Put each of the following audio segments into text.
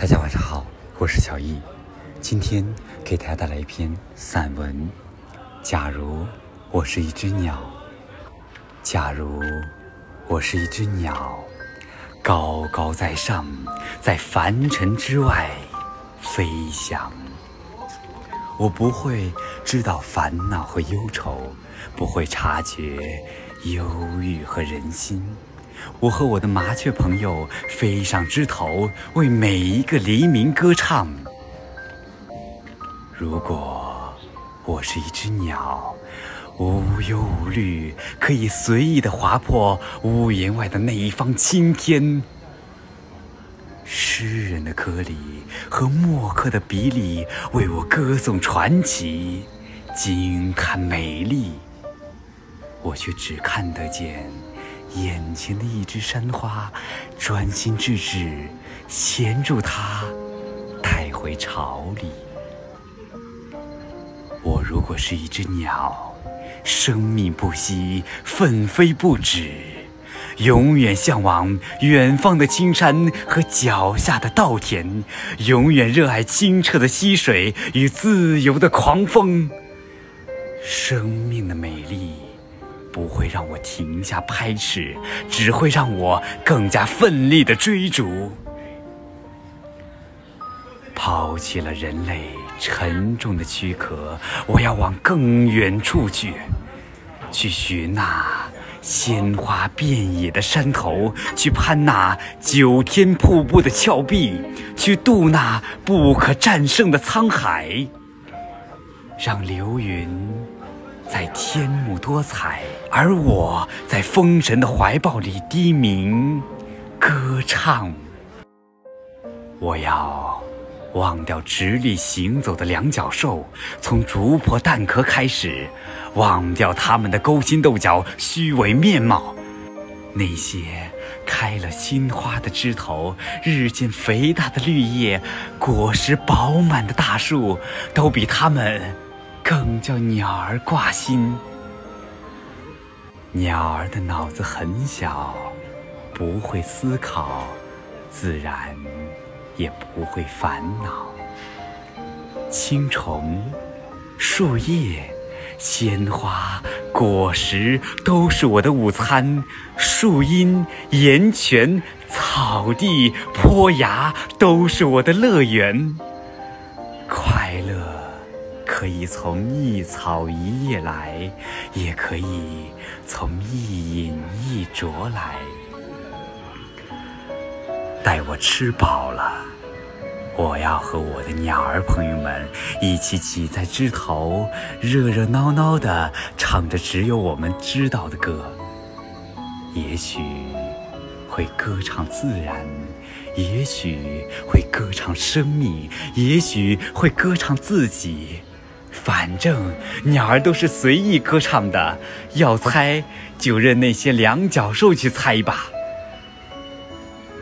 大家晚上好，我是小易，今天给大家带来一篇散文。假如我是一只鸟，假如我是一只鸟，高高在上，在凡尘之外飞翔，我不会知道烦恼和忧愁，不会察觉忧郁和人心。我和我的麻雀朋友飞上枝头，为每一个黎明歌唱。如果我是一只鸟，无忧无虑，可以随意的划破屋檐外的那一方青天。诗人的歌里和墨客的笔里，为我歌颂传奇，惊叹美丽。我却只看得见。眼前的一只山花，专心致志，衔住它，带回巢里。我如果是一只鸟，生命不息，奋飞不止，永远向往远方的青山和脚下的稻田，永远热爱清澈的溪水与自由的狂风。生命的美丽。不会让我停下拍翅，只会让我更加奋力的追逐。抛弃了人类沉重的躯壳，我要往更远处去，去寻那鲜花遍野的山头，去攀那九天瀑布的峭壁，去渡那不可战胜的沧海，让流云。在天幕多彩，而我在风神的怀抱里低鸣歌唱。我要忘掉直立行走的两脚兽，从竹破蛋壳开始，忘掉他们的勾心斗角、虚伪面貌。那些开了新花的枝头、日渐肥大的绿叶、果实饱满的大树，都比他们。更叫鸟儿挂心。鸟儿的脑子很小，不会思考，自然也不会烦恼。青虫、树叶、鲜花、果实都是我的午餐，树荫、岩泉、草地、坡崖都是我的乐园。可以从一草一叶来，也可以从一饮一啄来。待我吃饱了，我要和我的鸟儿朋友们一起挤在枝头，热热闹闹地唱着只有我们知道的歌。也许会歌唱自然，也许会歌唱生命，也许会歌唱自己。反正鸟儿都是随意歌唱的，要猜就任那些两脚兽去猜吧。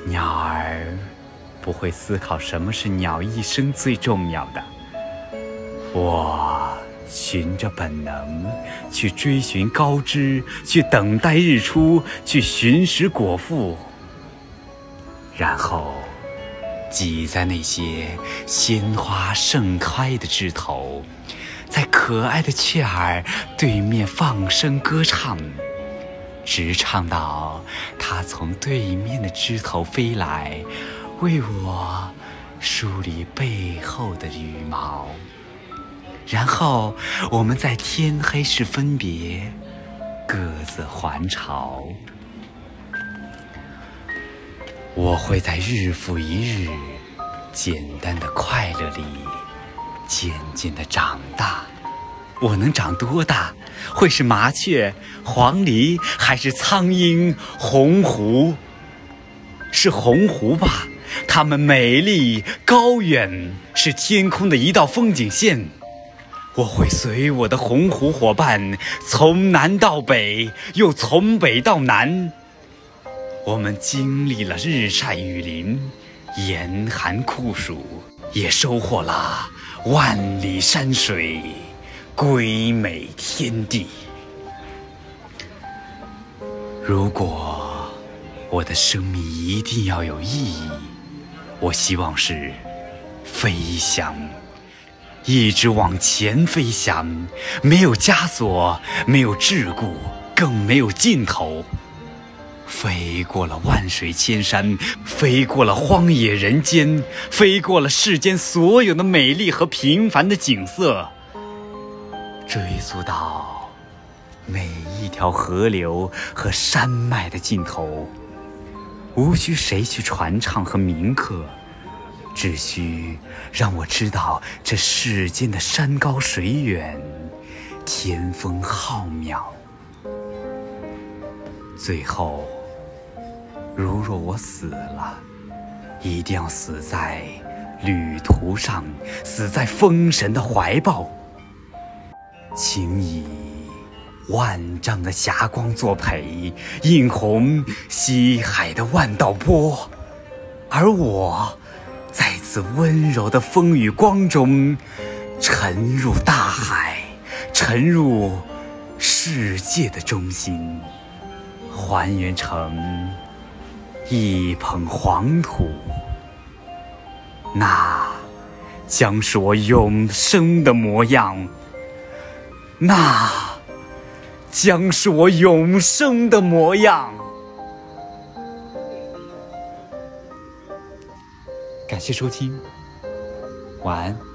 鸟儿不会思考什么是鸟一生最重要的。我循着本能去追寻高枝，去等待日出，去寻食果腹，然后挤在那些鲜花盛开的枝头。在可爱的雀儿对面放声歌唱，直唱到它从对面的枝头飞来，为我梳理背后的羽毛。然后我们在天黑时分别，各自还巢。我会在日复一日简单的快乐里。渐渐的长大，我能长多大？会是麻雀、黄鹂，还是苍鹰、鸿鹄？是鸿鹄吧？它们美丽高远，是天空的一道风景线。我会随我的鸿鹄伙伴，从南到北，又从北到南。我们经历了日晒雨淋，严寒酷暑，也收获了。万里山水，归美天地。如果我的生命一定要有意义，我希望是飞翔，一直往前飞翔，没有枷锁，没有桎梏，更没有尽头。飞过了万水千山，飞过了荒野人间，飞过了世间所有的美丽和平凡的景色，追溯到每一条河流和山脉的尽头。无需谁去传唱和铭刻，只需让我知道这世间的山高水远，天风浩渺。最后，如若我死了，一定要死在旅途上，死在风神的怀抱。请以万丈的霞光作陪，映红西海的万道波，而我在此温柔的风雨光中，沉入大海，沉入世界的中心，还原成。一捧黄土，那将是我永生的模样。那将是我永生的模样。感谢收听，晚安。